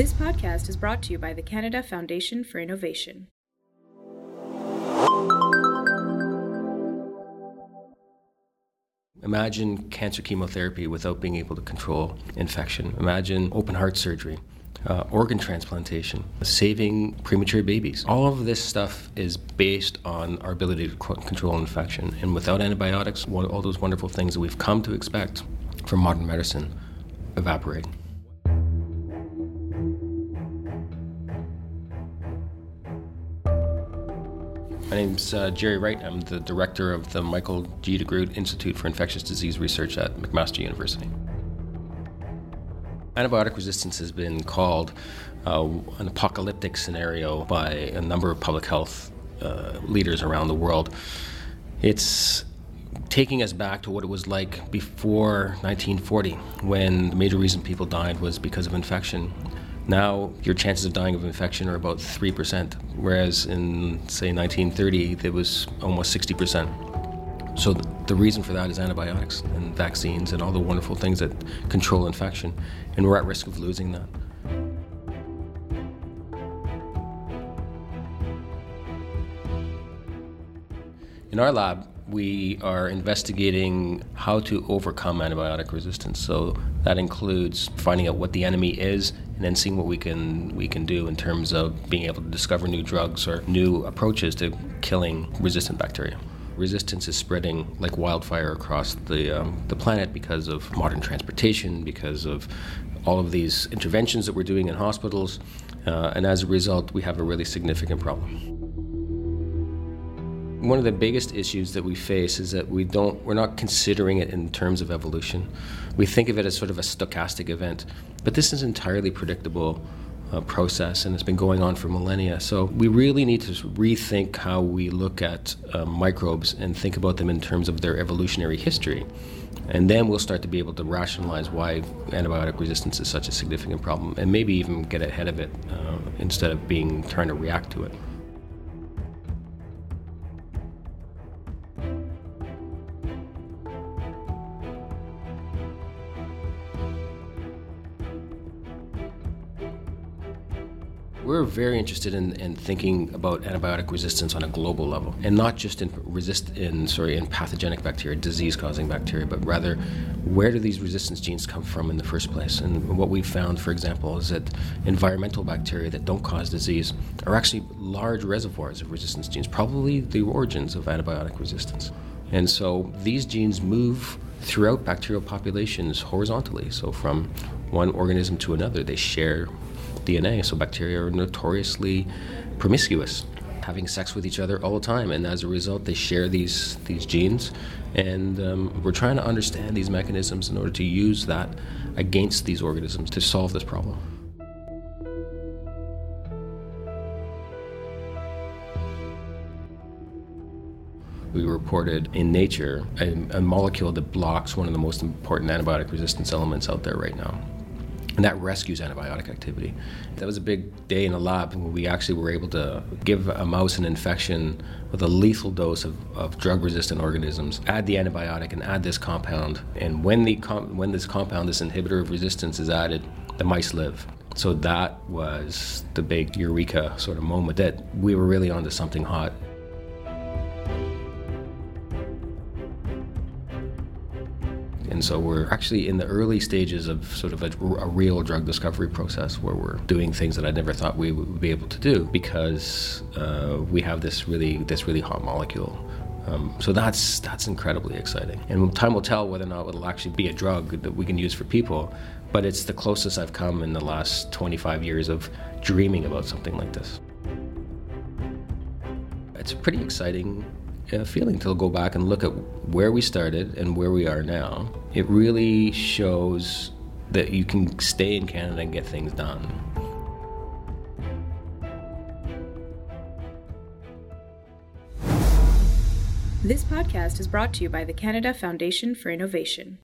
This podcast is brought to you by the Canada Foundation for Innovation. Imagine cancer chemotherapy without being able to control infection. Imagine open heart surgery, uh, organ transplantation, saving premature babies. All of this stuff is based on our ability to control infection. And without antibiotics, all those wonderful things that we've come to expect from modern medicine evaporate. My name's uh, Gerry Wright. I'm the director of the Michael G. DeGroote Institute for Infectious Disease Research at McMaster University. Antibiotic resistance has been called uh, an apocalyptic scenario by a number of public health uh, leaders around the world. It's taking us back to what it was like before 1940, when the major reason people died was because of infection. Now, your chances of dying of infection are about 3%, whereas in, say, 1930, it was almost 60%. So, the reason for that is antibiotics and vaccines and all the wonderful things that control infection, and we're at risk of losing that. In our lab, we are investigating how to overcome antibiotic resistance. So that includes finding out what the enemy is and then seeing what we can we can do in terms of being able to discover new drugs or new approaches to killing resistant bacteria. Resistance is spreading like wildfire across the um, the planet because of modern transportation, because of all of these interventions that we're doing in hospitals, uh, and as a result, we have a really significant problem. One of the biggest issues that we face is that we don't we're not considering it in terms of evolution. We think of it as sort of a stochastic event, but this is an entirely predictable uh, process and it's been going on for millennia. So we really need to rethink how we look at uh, microbes and think about them in terms of their evolutionary history. And then we'll start to be able to rationalize why antibiotic resistance is such a significant problem and maybe even get ahead of it uh, instead of being trying to react to it. We're very interested in, in thinking about antibiotic resistance on a global level, and not just in resist in sorry in pathogenic bacteria, disease-causing bacteria, but rather where do these resistance genes come from in the first place? And what we've found, for example, is that environmental bacteria that don't cause disease are actually large reservoirs of resistance genes, probably the origins of antibiotic resistance. And so these genes move throughout bacterial populations horizontally. So from one organism to another, they share DNA. So bacteria are notoriously promiscuous, having sex with each other all the time, and as a result, they share these these genes. And um, we're trying to understand these mechanisms in order to use that against these organisms to solve this problem. we reported in nature a, a, molecule that blocks one of the most important antibiotic resistance elements out there right now and that rescues antibiotic activity. That was a big day in the lab when we actually were able to give a mouse an infection with a lethal dose of, of drug resistant organisms, add the antibiotic, and add this compound. And when, the com- when this compound, this inhibitor of resistance, is added, the mice live. So that was the big eureka sort of moment that we were really onto something hot. And so we're actually in the early stages of sort of a, a, real drug discovery process where we're doing things that I never thought we would be able to do because uh, we have this really this really hot molecule. Um, so that's that's incredibly exciting. And time will tell whether or not it'll actually be a drug that we can use for people. But it's the closest I've come in the last 25 years of dreaming about something like this. It's pretty exciting feeling to go back and look at where we started and where we are now. It really shows that you can stay in Canada and get things done. This podcast is brought to you by the Canada Foundation for Innovation.